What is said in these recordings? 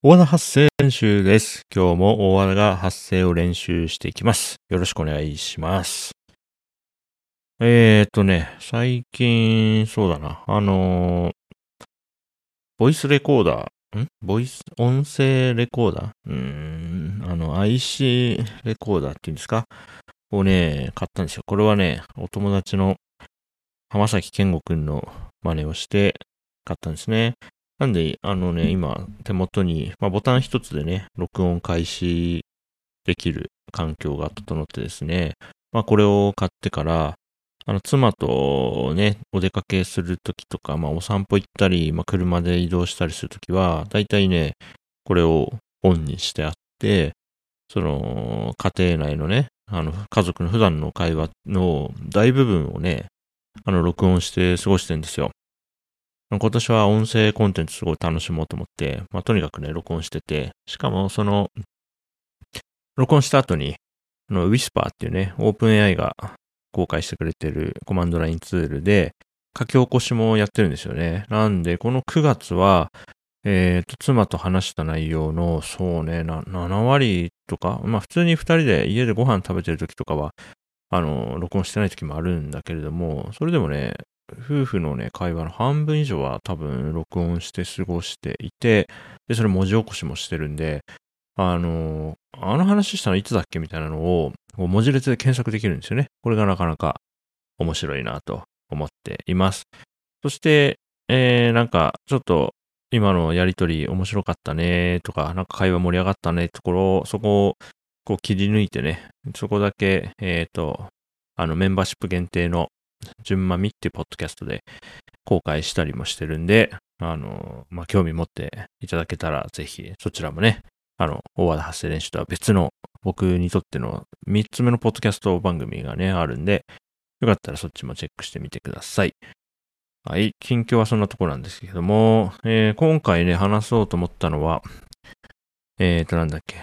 大和田発声練習です。今日も大和田が発声を練習していきます。よろしくお願いします。えーっとね、最近、そうだな、あのーボイスレコーダー、ん？ボイス、音声レコーダー？うーん、あの、IC レコーダーっていうんですか？をね、買ったんですよ。これはね、お友達の浜崎健吾くんの真似をして買ったんですね。なんで、あのね、今、手元に、まあ、ボタン一つでね、録音開始できる環境が整ってですね、まあ、これを買ってから、あの、妻とね、お出かけするときとか、まあ、お散歩行ったり、まあ、車で移動したりするときは、だいたいね、これをオンにしてあって、その、家庭内のね、あの、家族の普段の会話の大部分をね、あの、録音して過ごしてるんですよ。今年は音声コンテンツすごい楽しもうと思って、まあ、とにかくね、録音してて、しかもその、録音した後に、あの、Whisper っていうね、OpenAI が公開してくれてるコマンドラインツールで、書き起こしもやってるんですよね。なんで、この9月は、えっ、と、妻と話した内容の、そうね、な、7割とか、まあ普通に2人で家でご飯食べてる時とかは、あの、録音してない時もあるんだけれども、それでもね、夫婦のね、会話の半分以上は多分録音して過ごしていて、で、それ文字起こしもしてるんで、あの、あの話したのいつだっけみたいなのを、文字列で検索できるんですよね。これがなかなか面白いなと思っています。そして、えー、なんか、ちょっと、今のやりとり面白かったねとか、なんか会話盛り上がったねところを、そこをこう切り抜いてね、そこだけ、えっ、と、あのメンバーシップ限定の純まみっていうポッドキャストで公開したりもしてるんで、あの、まあ、興味持っていただけたら、ぜひ、そちらもね、あの、大和田発声練習とは別の、僕にとっての3つ目のポッドキャスト番組がね、あるんで、よかったらそっちもチェックしてみてください。はい、近況はそんなところなんですけども、えー今回ね、話そうと思ったのは、えーと、なんだっけ。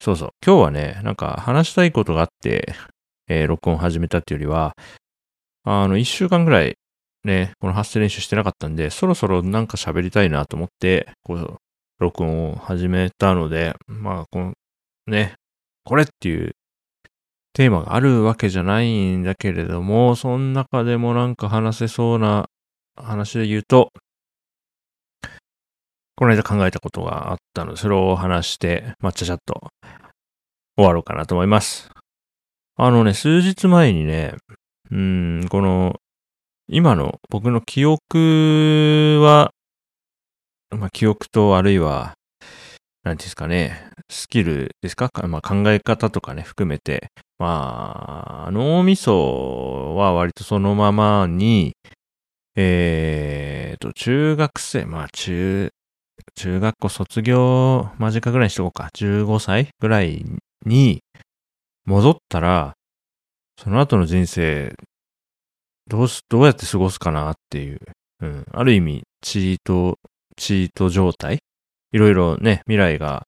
そうそう、今日はね、なんか話したいことがあって、えー録音始めたっていうよりは、あの、一週間ぐらいね、この発声練習してなかったんで、そろそろなんか喋りたいなと思って、こう、録音を始めたので、まあ、この、ね、これっていうテーマがあるわけじゃないんだけれども、その中でもなんか話せそうな話で言うと、この間考えたことがあったので、それを話して、まあ、ちゃちゃっと終わろうかなと思います。あのね、数日前にね、うん、この、今の僕の記憶は、まあ、記憶とあるいは、なんていうんですかね、スキルです、か？まあ、考え方とかね、含めて、まあ、脳みそは割とそのままに、えーと、中学生、まあ、中、中学校卒業間近ぐらいにしとこうか、15歳ぐらいに戻ったら、その後の人生、どうす、どうやって過ごすかなっていう、うん、ある意味、チート、チート状態？いろいろね、未来が、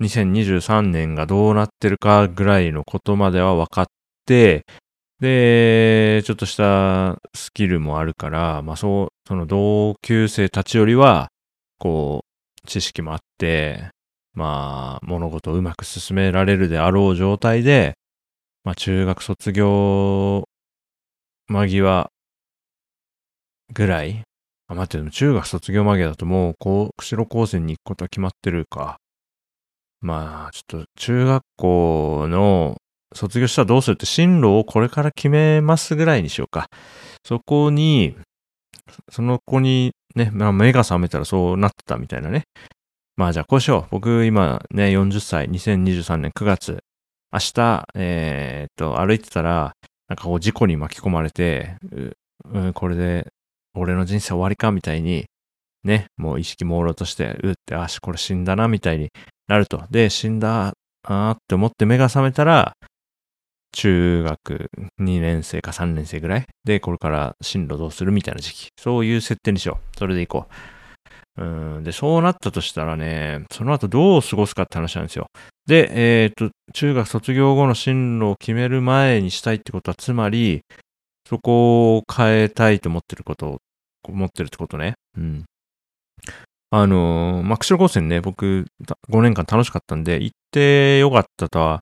2023年がどうなってるかぐらいのことまでは分かって、で、ちょっとしたスキルもあるから、まあそう、その同級生たちよりは、こう、知識もあって、まあ、物事をうまく進められるであろう状態で、まあ中学卒業間際ぐらい？あ、待って、でも中学卒業間際だともう、こう、釧路高専に行くことは決まってるか。まあ、ちょっと中学校の卒業したらどうするって進路をこれから決めますぐらいにしようか。そこに、その子にね、まあ目が覚めたらそうなってたみたいなね。まあじゃあこうしよう。僕今ね、40歳、2023年9月、明日、えーっと、歩いてたら、なんかこう事故に巻き込まれて、ううん、これで俺の人生終わりかみたいに、ね、もう意識朦朧として、うって、あし、これ死んだなみたいになると。で、死んだ、あーって思って目が覚めたら、中学2年生か3年生ぐらいで、これから進路どうするみたいな時期。そういう設定にしよう。それでいこう。うん。で、そうなったとしたらね、その後どう過ごすかって話なんですよ。で、えっ、と、中学卒業後の進路を決める前にしたいってことは、つまり、そこを変えたいと思ってることを、思ってるってことね。うん。あの、まあ、釧路高専ね、僕、5年間楽しかったんで、行ってよかったとは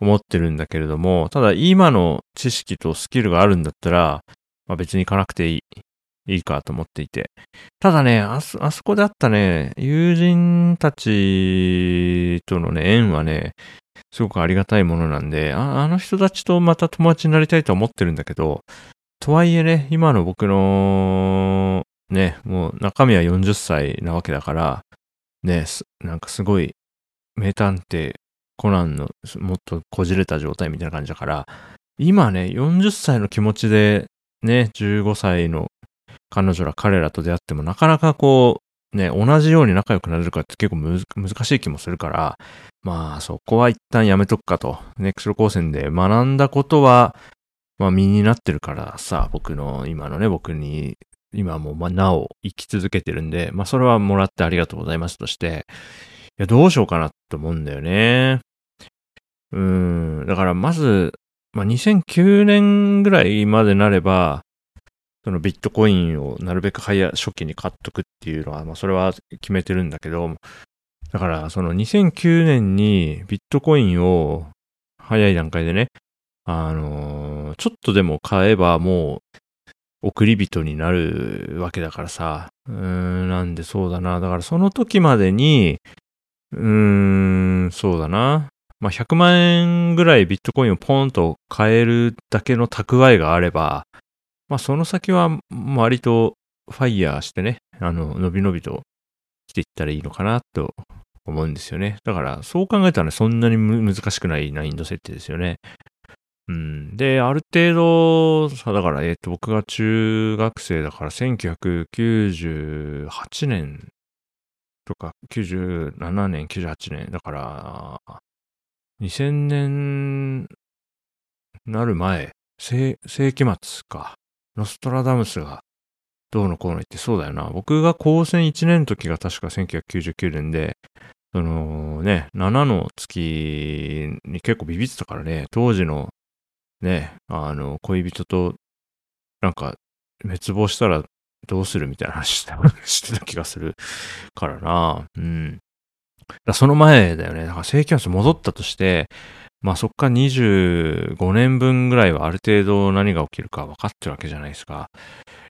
思ってるんだけれども、ただ今の知識とスキルがあるんだったら、まあ、別に行かなくていい、いいかと思っていて。ただね、あそ、あそこであったね、友人たちとのね、縁はね、すごくありがたいものなんで、ああの人たちとまた友達になりたいと思ってるんだけど、とはいえね、今の僕の、ね、もう中身は40歳なわけだから、ね、なんかすごい、名探偵コナンのもっとこじれた状態みたいな感じだから、今ね、40歳の気持ちでね、15歳の彼女ら彼らと出会ってもなかなかこう、ね、同じように仲良くなれるかって結構難しい気もするから、まあそこは一旦やめとくかと。ネクスロ高専で学んだことは、まあ身になってるからさ、僕の今のね、僕に、今もまあなお生き続けてるんで、まあそれはもらってありがとうございますとして、いやどうしようかなと思うんだよね。うん、だからまず、まあ2009年ぐらいまでなれば、そのビットコインをなるべく早、初期に買っとくっていうのは、まあそれは決めてるんだけど、だから、その2009年にビットコインを早い段階でね、あのー、ちょっとでも買えばもう送り人になるわけだからさ。うーん、なんでそうだな。だからその時までに、うーん、そうだな。まあ、100万円ぐらいビットコインをポンと買えるだけの蓄えがあれば、まあ、その先は割とファイヤーしてね、あの、伸び伸びとしていったらいいのかなと思うんですよね。だから、そう考えたらね、そんなに難しくない難易度設定ですよね。うん。で、ある程度、さ、だから、えっ、ー、と、僕が中学生だから1998年とか、97年、98年、だから、2000年なる前、世世紀末か。ノストラダムスがどうのこうの言ってそうだよな。僕が高専1年の時が確か1999年で、そのね、7の月に結構ビビってたからね、当時のね、あの、恋人と、なんか、滅亡したらどうするみたいな話し てた気がするからな。うん。その前だよね。だから正規末戻ったとして、まあそっから25年分ぐらいはある程度何が起きるか分かってるわけじゃないですか。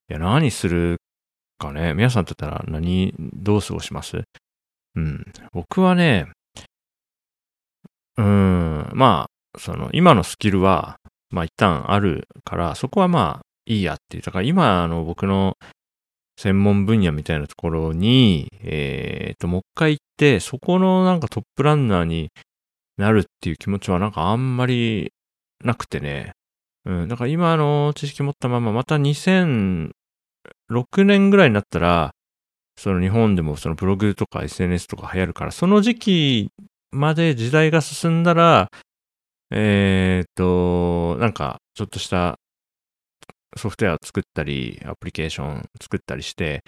いや、何するかね。皆さんだったら何、どう過ごします？うん。僕はね、うん、まあ、その、今のスキルは、まあ一旦あるから、そこはまあいいやっていう。だから今、の、僕の専門分野みたいなところに、えっ、と、もう一回行って、そこのなんかトップランナーになるっていう気持ちはなんかあんまりなくてね。うん。だから今の知識持ったまま、また2006年ぐらいになったら、その日本でもそのブログとか SNS とか流行るから、その時期まで時代が進んだら、えー、っと、なんかちょっとしたソフトウェア作ったり、アプリケーション作ったりして、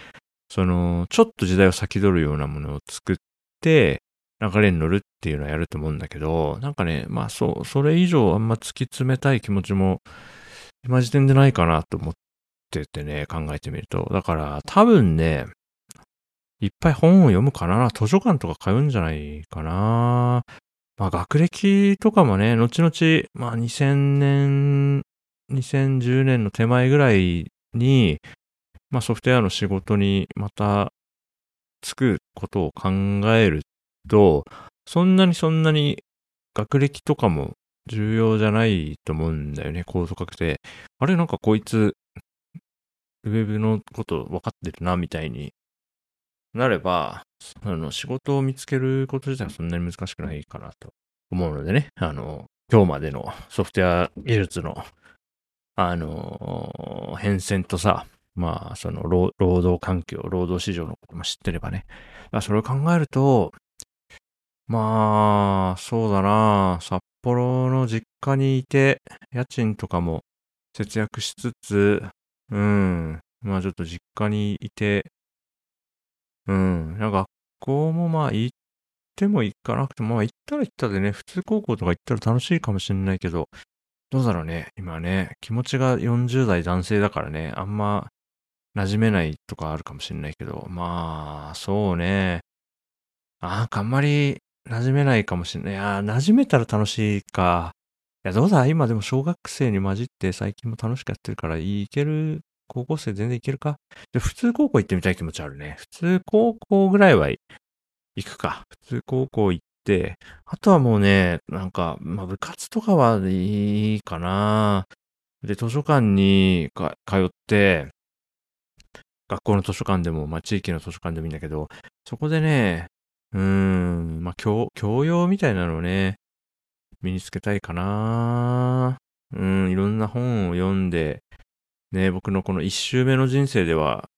その、ちょっと時代を先取るようなものを作って、流れに乗るっていうのはやると思うんだけど、なんかね、まあそう、それ以上あんま突き詰めたい気持ちも、今時点でないかなと思っててね、考えてみると。だから多分ね、いっぱい本を読むかな図書館とか通うんじゃないかなまあ学歴とかもね、後々、まあ2000年、2010年の手前ぐらいに、まあソフトウェアの仕事にまたつくことを考えると、そんなにそんなに学歴とかも重要じゃないと思うんだよね、コード書くて。あれなんかこいつウェブのこと分かってるな、みたいになれば、あの、仕事を見つけること自体はそんなに難しくないかなと思うのでね、あの、今日までのソフトウェア技術の、あの、変遷とさ、まあ、その労、労働環境、労働市場のことも知ってればね。それを考えると、まあ、そうだな。札幌の実家にいて、家賃とかも節約しつつ、うん。まあちょっと実家にいて、うん。学校もまあ行っても行かなくても、まあ行ったら行ったでね、普通高校とか行ったら楽しいかもしれないけど、どうだろうね。今ね、気持ちが40代男性だからね、あんま馴染めないとかあるかもしれないけど、まあ、そうね。ああんまり馴染めないかもしれない。いや馴染めたら楽しいか。いや、どうだ？今でも小学生に混じって最近も楽しくやってるから、いける、高校生全然いけるか？で、普通高校行ってみたい気持ちあるね。普通高校ぐらいは行くか。普通高校行って、あとはもうね、なんか、まあ部活とかはいいかな。で、図書館にか通って、学校の図書館でも、まあ地域の図書館でもいいんだけど、そこでね、うーん、まあ教、教養みたいなのをね、身につけたいかな。うん、いろんな本を読んで、ね、僕のこの一周目の人生では、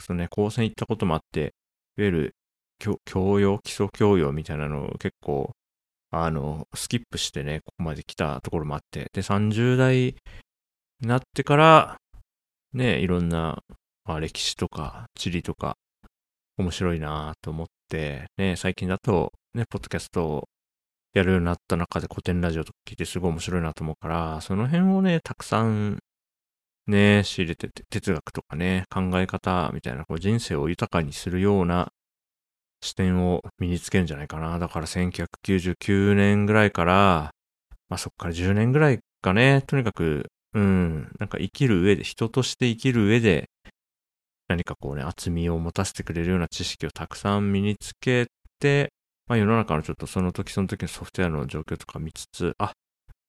そのね、高専行ったこともあって、いわゆる教教養、基礎教養みたいなのを結構、あの、スキップしてね、ここまで来たところもあって、で、30代になってから、ね、いろんな、まあ、歴史とか地理とか、面白いなと思って、ね、最近だと、ね、ポッドキャストをやるようになった中で古典ラジオとか聞いてすごい面白いなと思うから、その辺をね、たくさんね、仕入れてて、哲学とかね、考え方みたいな、こう人生を豊かにするような視点を身につけるんじゃないかな。だから1999年ぐらいから、まあそっから10年ぐらいかね、とにかく、うん、なんか生きる上で、人として生きる上で、何かこうね、厚みを持たせてくれるような知識をたくさん身につけて、まあ世の中のちょっとその時その時のソフトウェアの状況とか見つつ、あ、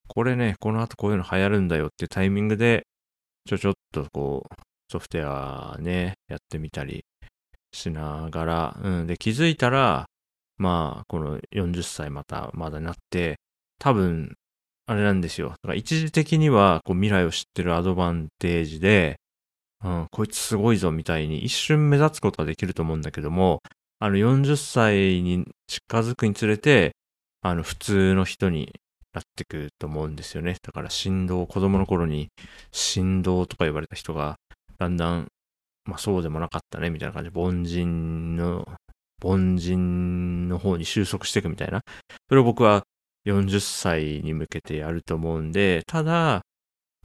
これね、この後こういうの流行るんだよっていうタイミングで、ちょちょっとこう、ソフトウェアね、やってみたりしながら、うん。で、気づいたら、まあ、この40歳また、まだなって、多分、あれなんですよ。だから一時的には、こう、未来を知ってるアドバンテージで、ん、こいつすごいぞみたいに一瞬目立つことはできると思うんだけども、あの40歳に近づくにつれて、あの普通の人になってくると思うんですよね。だから振動、子供の頃に振動とか言われた人が、だんだんまあそうでもなかったね、みたいな感じで、凡人の、凡人の方に収束していくみたいな。それを僕は40歳に向けてやると思うんで、ただ、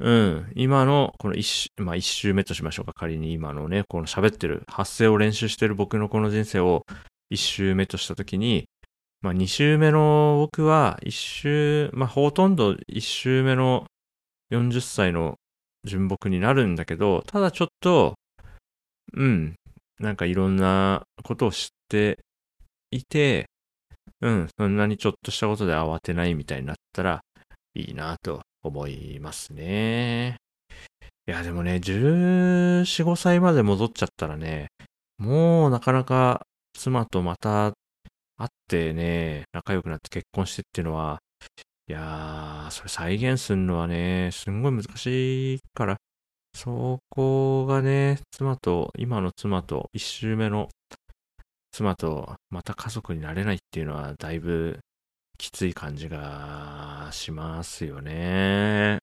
うん、今のこの一周、まあ一周目としましょうか。仮に今のね、この喋ってる、発声を練習してる僕のこの人生を一周目としたときに、まあ二周目の僕は一周、まあほとんど一周目の40歳の純木になるんだけど、ただちょっと、うん。なんかいろんなことを知っていて、うん、そんなにちょっとしたことで慌てないみたいになったらいいなと思いますね。いや、でもね、14、5歳まで戻っちゃったらね、もうなかなか妻とまた会ってね、仲良くなって結婚してっていうのは、いやー、それ再現するのはね、すんごい難しいから、そこがね、妻と、今の妻と、一周目の妻と、また家族になれないっていうのは、だいぶきつい感じがしますよね。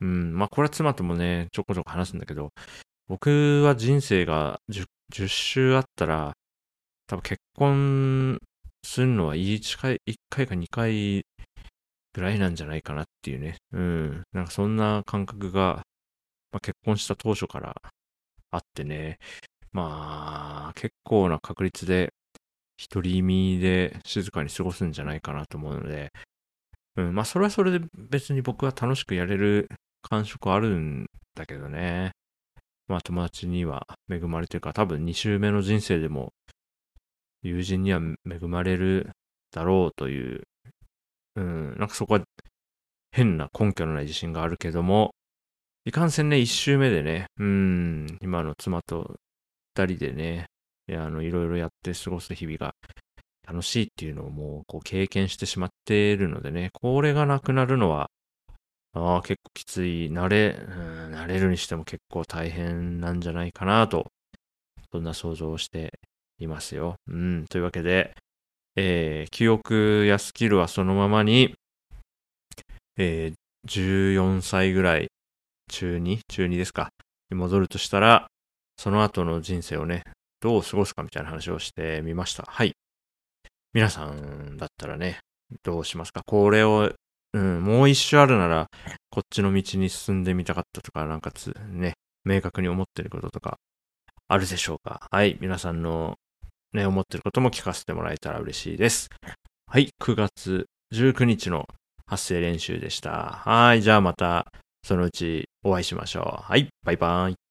うん、まあこれは妻ともね、ちょこちょこ話すんだけど、僕は人生が 10, 10周あったら、多分結婚するのは1回、1回か2回ぐらいなんじゃないかなっていうね。うん。なんかそんな感覚がまあ、結婚した当初からあってね、まあ、結構な確率で、独り身で静かに過ごすんじゃないかなと思うので、うん、まあ、それはそれで別に僕は楽しくやれる感触あるんだけどね。まあ、友達には恵まれてるから、多分2週目の人生でも、友人には恵まれるだろうという、うん、なんかそこは変な根拠のない自信があるけども、いかんせんね、一周目でね、うん、今の妻と二人でね、いや、あの、いろいろやって過ごす日々が楽しいっていうのをもう、こう、経験してしまっているのでね、これがなくなるのは、ああ、結構きつい、慣れ、慣れるにしても結構大変なんじゃないかなと、そんな想像をしていますよ。うん、というわけで、えー、記憶やスキルはそのままに、えー、14歳ぐらい中2、中2ですか、に戻るとしたら、その後の人生をね、どう過ごすかみたいな話をしてみました。はい。皆さんだったらね、どうしますか？これを、うん、もう一周あるなら、こっちの道に進んでみたかったとか、なんかつ、ね、明確に思ってることとかあるでしょうか？はい。皆さんのね、思ってることも聞かせてもらえたら嬉しいです。はい。9月19日の発声練習でした。はい。じゃあまたそのうちお会いしましょう。はい。バイバーイ。